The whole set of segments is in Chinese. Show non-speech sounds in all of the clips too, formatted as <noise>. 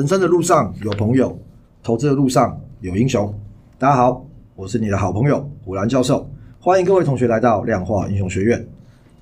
人生的路上有朋友，投资的路上有英雄。大家好，我是你的好朋友虎兰教授，欢迎各位同学来到量化英雄学院。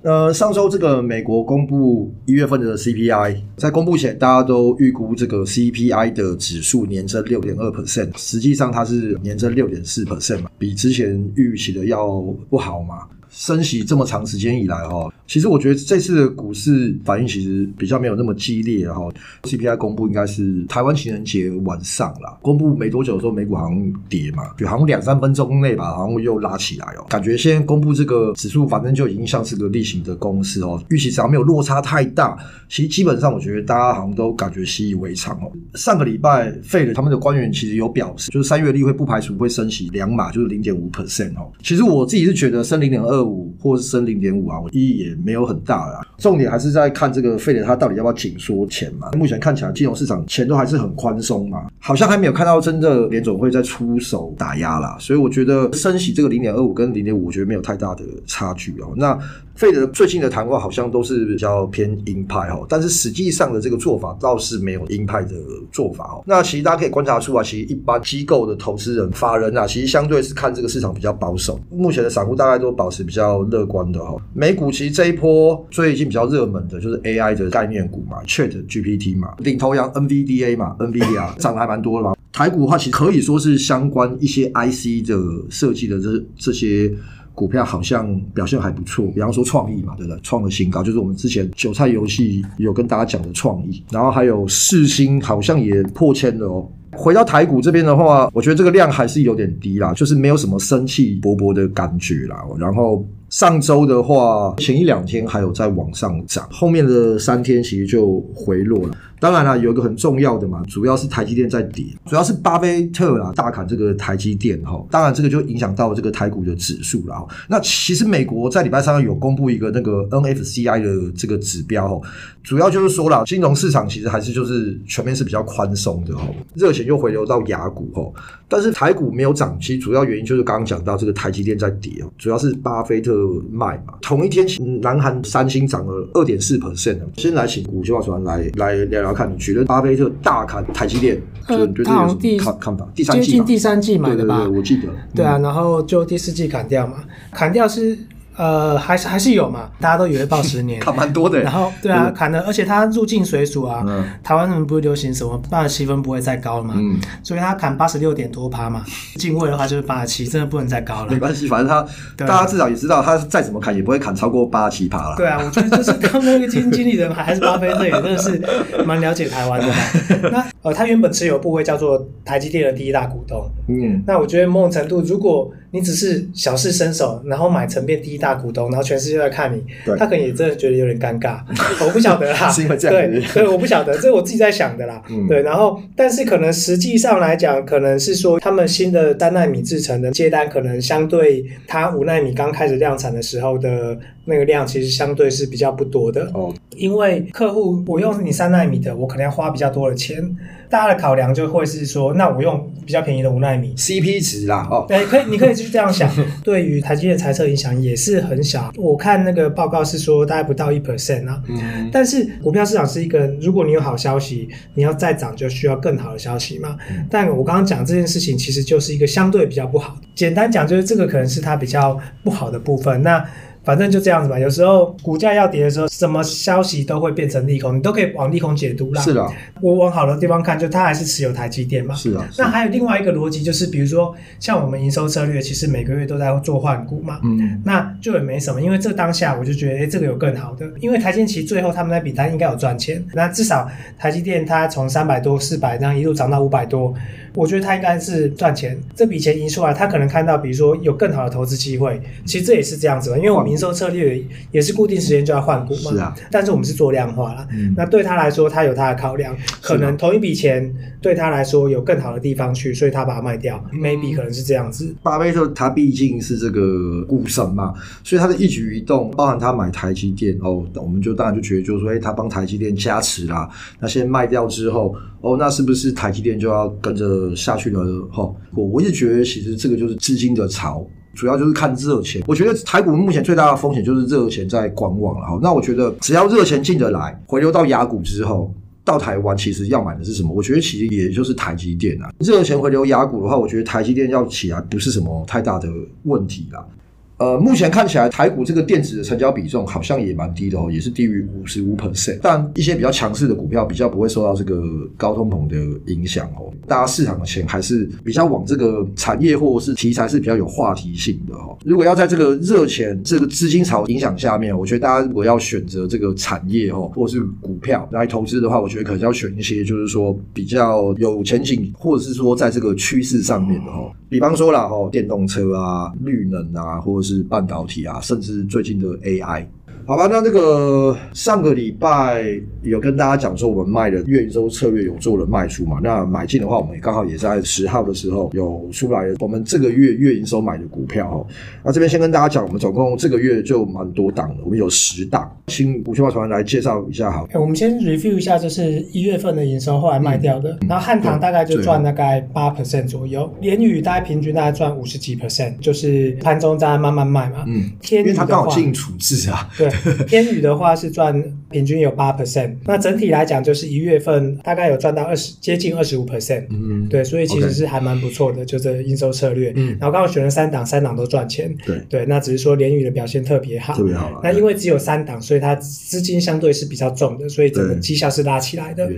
呃，上周这个美国公布一月份的 CPI，在公布前大家都预估这个 CPI 的指数年增六点二 percent，实际上它是年增六点四 percent 嘛，比之前预期的要不好嘛。升息这么长时间以来，哈，其实我觉得这次的股市反应其实比较没有那么激烈，哈。CPI 公布应该是台湾情人节晚上啦，公布没多久的时候，美股好像跌嘛，就好像两三分钟内吧，好像又拉起来哦。感觉现在公布这个指数，反正就已经像是个例行的公式哦，预期只要没有落差太大，其实基本上我觉得大家好像都感觉习以为常哦。上个礼拜费了他们的官员其实有表示，就是三月例会不排除会升息两码，就是零点五 percent 哦。其实我自己是觉得升零点二二五或是升零点五啊，我意义也没有很大啦。重点还是在看这个费德他到底要不要紧缩钱嘛？目前看起来金融市场钱都还是很宽松嘛，好像还没有看到真的联总会在出手打压啦。所以我觉得升息这个零点二五跟零点五，我觉得没有太大的差距哦。那费德最近的谈话好像都是比较偏鹰派哦，但是实际上的这个做法倒是没有鹰派的做法哦。那其实大家可以观察出啊，其实一般机构的投资人、法人啊，其实相对是看这个市场比较保守。目前的散户大概都保持比较乐观的哈。美股其实这一波最近比较热门的就是 AI 的概念股嘛，Chat GPT 嘛，领头羊 NVDA 嘛，NVDA 涨得还蛮多的嘛。台股的话，其实可以说是相关一些 IC 的设计的这这些。股票好像表现还不错，比方说创意嘛，对不对？创了新高，就是我们之前韭菜游戏有跟大家讲的创意，然后还有四星好像也破千了哦。回到台股这边的话，我觉得这个量还是有点低啦，就是没有什么生气勃勃的感觉啦。然后上周的话，前一两天还有在往上涨，后面的三天其实就回落了。当然啦，有一个很重要的嘛，主要是台积电在跌，主要是巴菲特啊大砍这个台积电哈，当然这个就影响到这个台股的指数了。那其实美国在礼拜三有公布一个那个 NFCI 的这个指标，主要就是说啦，金融市场其实还是就是全面是比较宽松的哈，热钱又回流到雅股哈，但是台股没有涨，其实主要原因就是刚刚讲到这个台积电在跌哦，主要是巴菲特卖嘛。同一天，南韩三星涨了二点四 percent。先来请股票传来来聊聊。看你觉得巴菲特大砍台积电，呃，就你对这有什么看看法？第三季接近第三季买的吧？对对对，我记得。对啊，然后就第四季砍掉嘛，砍掉是。呃，还是还是有嘛，大家都以为抱十年，<laughs> 砍蛮多的。然后对啊，砍的，而且它入境随俗啊。嗯、台湾人不是流行什么八十七分不会再高了嘛？嗯，所以它砍八十六点多趴嘛，进位的话就是八十七，真的不能再高了。没关系，反正他、啊、大家至少也知道，他再怎么砍也不会砍超过八十七趴了。对啊，我觉得就是他们那个基金经理人还是巴菲特也真的是蛮了解台湾的嘛。<laughs> 那呃，他原本持有部位叫做台积电的第一大股东。嗯，那我觉得某种程度，如果你只是小试身手，然后买成变第一大股东，然后全世界都在看你，他可能也真的觉得有点尴尬。<laughs> 我不晓得啦，对，所以我不晓得，这是我自己在想的啦。<laughs> 嗯、对，然后但是可能实际上来讲，可能是说他们新的单纳米制程的接单，可能相对他五奈米刚开始量产的时候的那个量，其实相对是比较不多的。哦，因为客户我用你三纳米的，我可能要花比较多的钱。大家的考量就会是说，那我用比较便宜的五纳米，CP 值啦，哦，对，可以，你可以就是这样想，对于台积电财测影响也是很小。我看那个报告是说大概不到一 percent 啊，嗯，但是股票市场是一个，如果你有好消息，你要再涨就需要更好的消息嘛。嗯，但我刚刚讲这件事情其实就是一个相对比较不好，简单讲就是这个可能是它比较不好的部分。那反正就这样子吧。有时候股价要跌的时候，什么消息都会变成利空，你都可以往利空解读啦。是的，我往好的地方看，就它还是持有台积电嘛。是啊。那还有另外一个逻辑，就是比如说像我们营收策略，其实每个月都在做换股嘛。嗯。那就也没什么，因为这当下我就觉得，哎，这个有更好的，因为台积电其实最后他们那笔单应该有赚钱。那至少台积电它从三百多、四百这样一路涨到五百多。我觉得它应该是赚钱，这笔钱赢出来，他可能看到，比如说有更好的投资机会。其实这也是这样子吧，因为我们营收策略也是固定时间就要换股嘛。是啊。但是我们是做量化了，嗯、那对他来说，他有他的考量，可能同一笔钱对他来说有更好的地方去，所以他把它卖掉。嗯、maybe 可能是这样子。巴菲特他毕竟是这个股神嘛，所以他的一举一动，包含他买台积电哦，我们就当然就觉得就是说，哎，他帮台积电加持啦。那先卖掉之后，哦，那是不是台积电就要跟着？下去了哈，我我一直觉得其实这个就是资金的潮，主要就是看热钱。我觉得台股目前最大的风险就是热钱在观望了哈。那我觉得只要热钱进得来，回流到雅股之后。到台湾其实要买的是什么？我觉得其实也就是台积电啊。热钱回流雅股的话，我觉得台积电要起来不是什么太大的问题啦。呃，目前看起来台股这个电子的成交比重好像也蛮低的哦，也是低于五十五 percent。但一些比较强势的股票比较不会受到这个高通膨的影响哦。大家市场的钱还是比较往这个产业或是题材是比较有话题性的哦。如果要在这个热钱这个资金潮影响下面，我觉得大家如果要选择这个产业哦，或是股票来投资的话，我觉得可能要选一些就是说比较有前景，或者是说在这个趋势上面的哦。比方说啦哦，电动车啊、绿能啊，或者是是半导体啊，甚至最近的 AI。好吧，那这个上个礼拜有跟大家讲说，我们卖的月营收策略有做了卖出嘛？那买进的话，我们也刚好也在十号的时候有出来，我们这个月月营收买的股票哦。那这边先跟大家讲，我们总共这个月就蛮多档的，我们有十档。请五七八团来介绍一下好。我们先 review 一下，就是一月份的营收后来卖掉的，嗯、然后汉唐大概就赚大概八 percent 左右，联宇大概平均大概赚五十几 percent，就是盘中在慢慢卖嘛。嗯，天因为它刚好进处置啊。对。<laughs> 天宇的话是赚平均有八 percent，那整体来讲就是一月份大概有赚到二十接近二十五 percent，嗯，对，所以其实是还蛮不错的，就这营收策略。嗯，然后刚好选了三档，三档都赚钱。对。对，那只是说联宇的表现特别好，特别好。那因为只有三档，所以它资金相对是比较重的，所以整个绩效是拉起来的。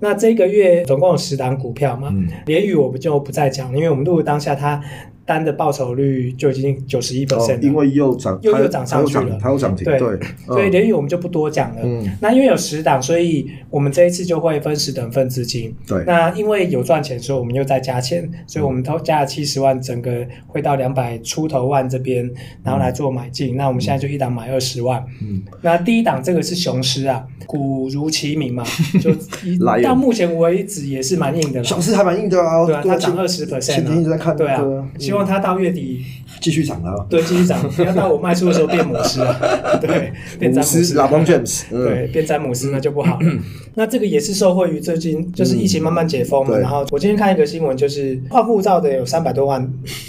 那这个月总共有十档股票嘛，联宇我们就不再讲了，因为我们录的当下它。单的报酬率就已经九十一 percent，因为又涨又又涨上去了，它有涨停，对，对。所以联宇我们就不多讲了。嗯，那因为有十档，所以我们这一次就会分十等份资金。对，那因为有赚钱，所以我们又再加钱，所以我们都加了七十万，整个会到两百出头万这边，然后来做买进。嗯、那我们现在就一档买二十万。嗯，那第一档这个是雄狮啊，股如其名嘛，<laughs> 就到目前为止也是蛮硬的。雄狮还蛮硬的啊，对啊，它涨二十 percent，前天一直在看，对啊。希望它到月底继续涨了，对，继续涨。<laughs> 不要到我卖出的时候变母狮了，<laughs> 对，变詹姆斯，拉邦詹姆斯，对，变詹姆斯那就不好了。那这个也是受惠于最近就是疫情慢慢解封嘛。然后我今天看一个新闻，就是换护照的有三百多万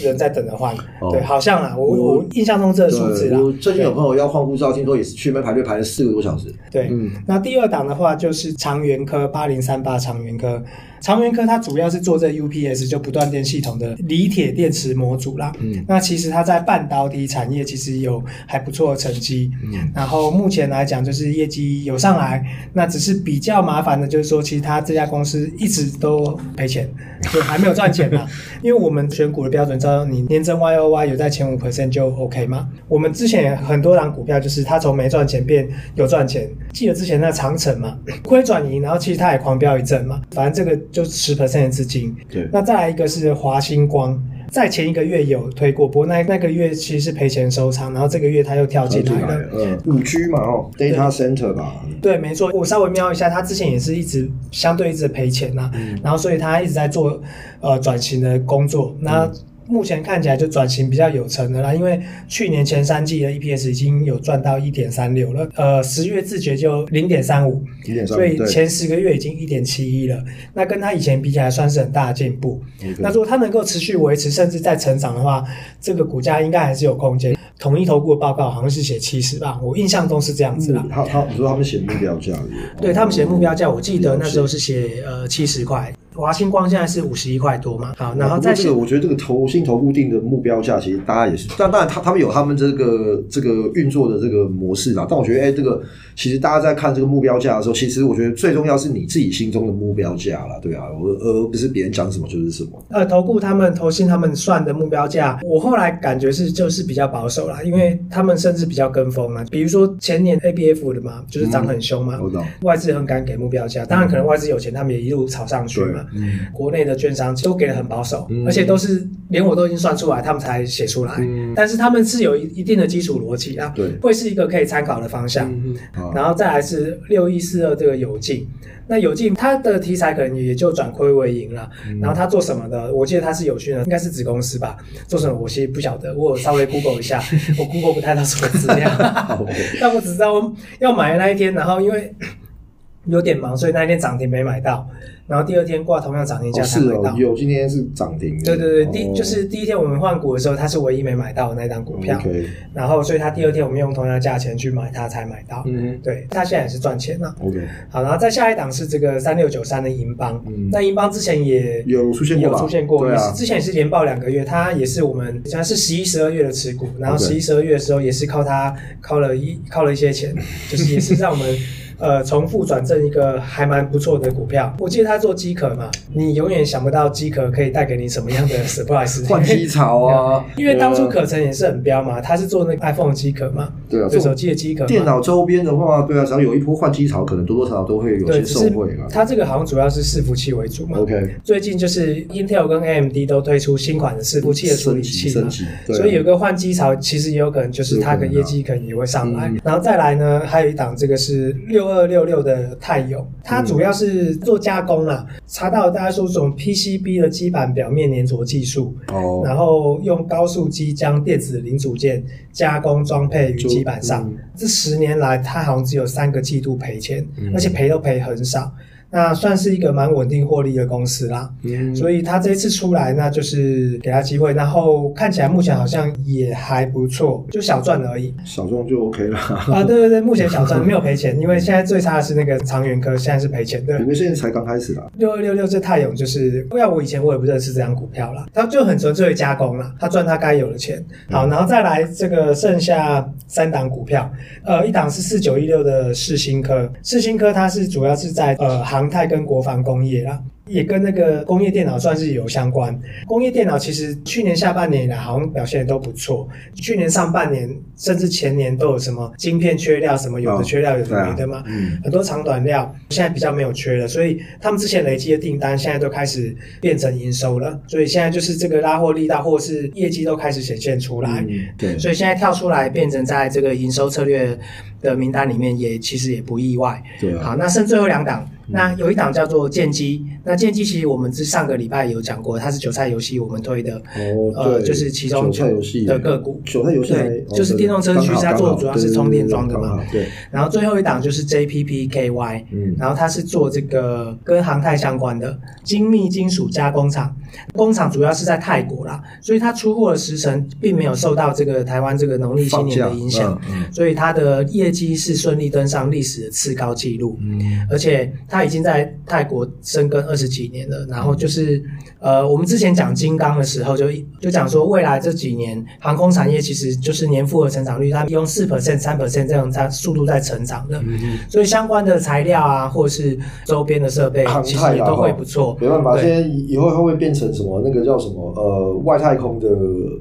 人在等着换。对，好像啊，我我印象中这个数字啊。我最近有朋友要换护照，听说也是去那边排队排了四个多小时。对，那第二档的话就是长源科八零三八长源科。长源科它主要是做这 UPS 就不断电系统的锂铁电池模组啦。嗯，那其实它在半导体产业其实有还不错的成绩。嗯，然后目前来讲就是业绩有上来，那只是比较麻烦的就是说，其实它这家公司一直都赔钱，<laughs> 就还没有赚钱嘛。<laughs> 因为我们选股的标准，知道你年增 YOY 有在前五 percent 就 OK 嘛。我们之前很多档股票就是它从没赚钱变有赚钱，记得之前那个长城嘛，亏转盈，然后其实它也狂飙一阵嘛，反正这个。就十 percent 的资金，对。那再来一个是华星光，在前一个月有推过，不过那那个月其实是赔钱收仓，然后这个月他又跳进来了。嗯，五 G 嘛，哦，data center 吧。对，没错。我稍微瞄一下，他之前也是一直相对一直赔钱呐，嗯、然后所以他一直在做呃转型的工作。那、嗯目前看起来就转型比较有成的啦，因为去年前三季的 EPS 已经有赚到一点三六了，呃，十月自觉就零点三五，所以前十个月已经一点七一了，那跟他以前比起来算是很大的进步。那如果他能够持续维持，甚至再成长的话，这个股价应该还是有空间。统一投顾的报告好像是写七十吧，我印象中是这样子啦。他他你说他们写目标价？对，他们写目标价，我记得那时候是写呃七十块。华星光现在是五十一块多嘛？好，然后再这个，我觉得这个投新投固定的目标价，其实大家也是，但当然他他们有他们这个这个运作的这个模式啦。但我觉得，哎、欸，这个其实大家在看这个目标价的时候，其实我觉得最重要是你自己心中的目标价啦，对啊，我而不是别人讲什么就是什么。呃，投顾他们投信他们算的目标价，我后来感觉是就是比较保守啦，因为他们甚至比较跟风嘛。比如说前年 ABF 的嘛，就是涨很凶嘛，嗯、外资很敢给目标价，当然可能外资有钱，他们也一路炒上去嘛。嗯，国内的券商都给的很保守，嗯、而且都是连我都已经算出来，他们才写出来。嗯、但是他们是有一一定的基础逻辑啊，对，会是一个可以参考的方向。嗯、然后再来是六一四二这个友净，那友净它的题材可能也就转亏为盈了。嗯、然后它做什么的？我记得它是友讯的，应该是子公司吧？做什么？我其实不晓得，我有稍微 <laughs> Google 一下，我 Google 不太到什么资料，<laughs> 但我只知道要买的那一天，然后因为。有点忙，所以那一天涨停没买到。然后第二天挂同样涨停价才买到。有今天是涨停。对对对，第、哦、就是第一天我们换股的时候，它是唯一没买到的那张股票。Okay. 然后所以它第二天我们用同样的价钱去买它才买到。嗯，对，它现在也是赚钱了。OK。好，然后再下一档是这个三六九三的银邦。嗯。那银邦之前也有出现过，有出现过，对啊。之前也是连报两个月，它也是我们像是十一、十二月的持股，然后十一、十二月的时候也是靠它靠了一靠了一些钱，就是也是让我们。呃，重复转正一个还蛮不错的股票。我记得他做机壳嘛，你永远想不到机壳可以带给你什么样的 <laughs> surprise。换机槽啊，<laughs> 因为当初可成也是很彪嘛，他是做那个 iPhone 机壳嘛，对啊，做手机的机壳。电脑周边的话，对啊，只要有一波换机槽，可能多多少少都会有些受惠啊。它这个好像主要是伺服器为主嘛。OK。最近就是 Intel 跟 AMD 都推出新款的伺服器的处理器嘛，对啊，所以有个换机槽，其实也有可能就是它的业绩可能也会上来。然后再来呢，还有一档这个是六二六六的。泰勇，它主要是做加工啦。嗯、查到大家说这种 PCB 的基板表面粘着技术，哦，然后用高速机将电子零组件加工装配于基板上。嗯、这十年来，它好像只有三个季度赔钱，嗯、而且赔都赔很少。那算是一个蛮稳定获利的公司啦，嗯，所以他这一次出来，那就是给他机会，然后看起来目前好像也还不错，就小赚而已，小赚就 OK 了。啊，对对对，目前小赚 <laughs> 没有赔钱，因为现在最差的是那个长源科，现在是赔钱的，因为现在才刚开始啦。六二六六这太勇就是，不要我以前我也不认识这张股票啦，他就很纯粹的加工啦，他赚他该有的钱，好，然后再来这个剩下三档股票，呃，一档是四九一六的世新科，世新科它是主要是在呃航太跟国防工业啦。也跟那个工业电脑算是有相关。工业电脑其实去年下半年以来好像表现都不错，去年上半年甚至前年都有什么晶片缺料，什么有的缺料，有的没的嘛，很多长短料，现在比较没有缺了，所以他们之前累积的订单现在都开始变成营收了，所以现在就是这个拉货力道或是业绩都开始显现出来，对，所以现在跳出来变成在这个营收策略的名单里面也其实也不意外，对，好，那剩最后两档。那有一档叫做剑机，那剑姬其实我们是上个礼拜有讲过，它是韭菜游戏我们推的，哦，呃，就是其中韭菜游戏的个股，韭菜游戏，对，就是电动车趋势，它做的主要是充电桩的嘛，对。然后最后一档就是 JPPKY，嗯，然后它是做这个跟航太相关的精密金属加工厂，工厂主要是在泰国啦，所以它出货的时程并没有受到这个台湾这个农历新年的影响，嗯所以它的业绩是顺利登上历史的次高纪录，嗯，而且它。已经在泰国深耕二十几年了，然后就是，呃，我们之前讲金刚的时候就，就就讲说，未来这几年航空产业其实就是年复合成长率，它用四 percent、三 percent 这样在速度在成长的，嗯、哼所以相关的材料啊，或是周边的设备，其实也都会不错。没办法，对现在以后会不会变成什么那个叫什么呃外太空的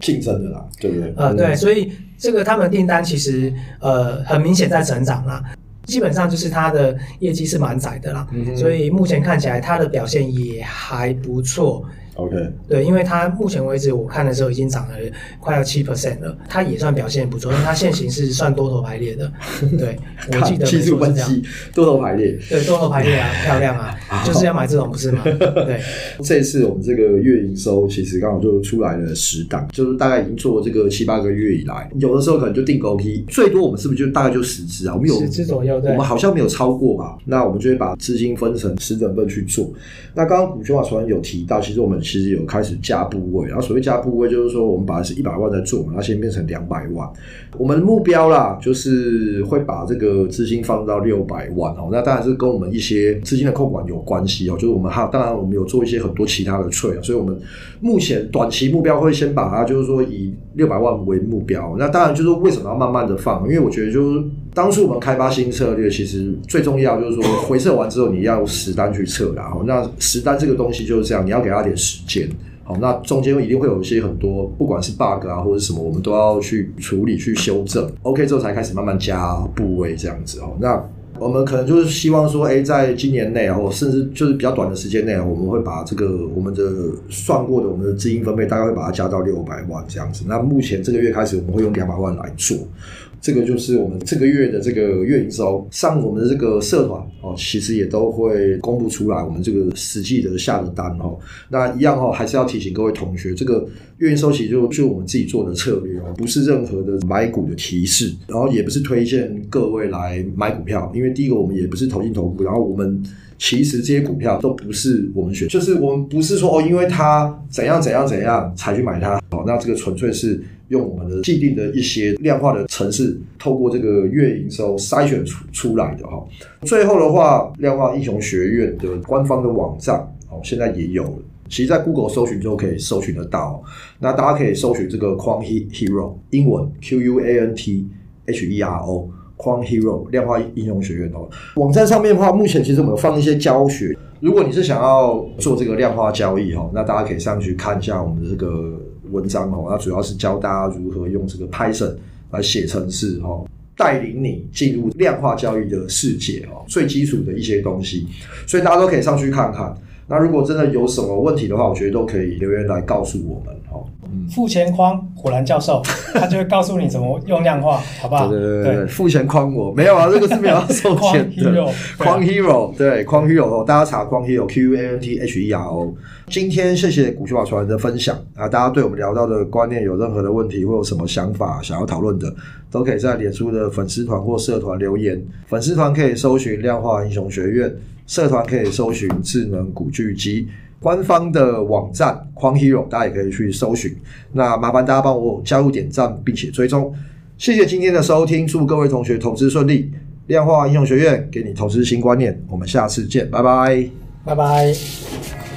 竞争的啦，对不对？呃，对，所以这个他们的订单其实呃很明显在成长啦。基本上就是它的业绩是蛮窄的啦，嗯、所以目前看起来它的表现也还不错。OK，对，因为它目前为止我看的时候已经涨了快要七 percent 了，它也算表现不错，因为它线型是算多头排列的。<laughs> 对，我记得技术分析多头排列，对，多头排列啊，<laughs> 漂亮啊，就是要买这种不是吗？对，<laughs> 这次我们这个月营收其实刚好就出来了十档，就是大概已经做这个七八个月以来，有的时候可能就定高批，最多我们是不是就大概就十只啊？我们有十只左右，对，我们好像没有超过吧？那我们就会把资金分成十等份去做。那刚刚股权法传有提到，其实我们。其实有开始加部位，然后所谓加部位就是说，我们把它是一百万在做嘛，那先变成两百万。我们的目标啦，就是会把这个资金放到六百万哦。那当然是跟我们一些资金的控管有关系哦。就是我们还，当然我们有做一些很多其他的 trade，所以我们目前短期目标会先把它就是说以六百万为目标。那当然就是为什么要慢慢的放？因为我觉得就是当初我们开发新策略，其实最重要就是说 <coughs> 回测完之后你要实单去测，然后那实单这个东西就是这样，你要给他点时间。好，那中间一定会有一些很多，不管是 bug 啊或者什么，我们都要去处理、去修正。OK 之后才开始慢慢加部位这样子哦。那我们可能就是希望说，哎，在今年内，或甚至就是比较短的时间内，我们会把这个我们的算过的我们的资金分配，大概会把它加到六百万这样子。那目前这个月开始，我们会用两百万来做。这个就是我们这个月的这个月营收，上我们的这个社团哦，其实也都会公布出来我们这个实际的下的单哦。那一样哦，还是要提醒各位同学，这个月营收其实就就我们自己做的策略哦，不是任何的买股的提示，然后也不是推荐各位来买股票，因为第一个我们也不是投进投顾，然后我们。其实这些股票都不是我们选，就是我们不是说哦，因为它怎样怎样怎样才去买它。好，那这个纯粹是用我们的既定的一些量化的程式，透过这个月营收筛选出出来的哈。最后的话，量化英雄学院的官方的网站哦，现在也有了。其实，在 Google 搜寻就可以搜寻得到。那大家可以搜寻这个 Quant Hero，英文 Q U A N T H E R O。Quant Hero 量化应用学院哦，网站上面的话，目前其实我们有放一些教学。如果你是想要做这个量化交易哈，那大家可以上去看一下我们的这个文章哦。那主要是教大家如何用这个 Python 来写程式哈，带领你进入量化交易的世界哦，最基础的一些东西，所以大家都可以上去看看。那如果真的有什么问题的话，我觉得都可以留言来告诉我们哦。付钱框虎兰教授，<laughs> 他就会告诉你怎么用量化，好不好？对对对对，付钱框我没有啊，这个是没有要收钱的。框 Hero 对，框 Hero，大家查框 Hero Q U A N T H E R O。今天谢谢古奇法传人的分享啊，大家对我们聊到的观念有任何的问题或有什么想法想要讨论的，都可以在脸书的粉丝团或社团留言。粉丝团可以搜寻量化英雄学院。社团可以搜寻智能古巨基，官方的网站框 Hero，大家也可以去搜寻。那麻烦大家帮我加入点赞，并且追踪。谢谢今天的收听，祝各位同学投资顺利。量化英雄学院给你投资新观念，我们下次见，拜拜，拜拜。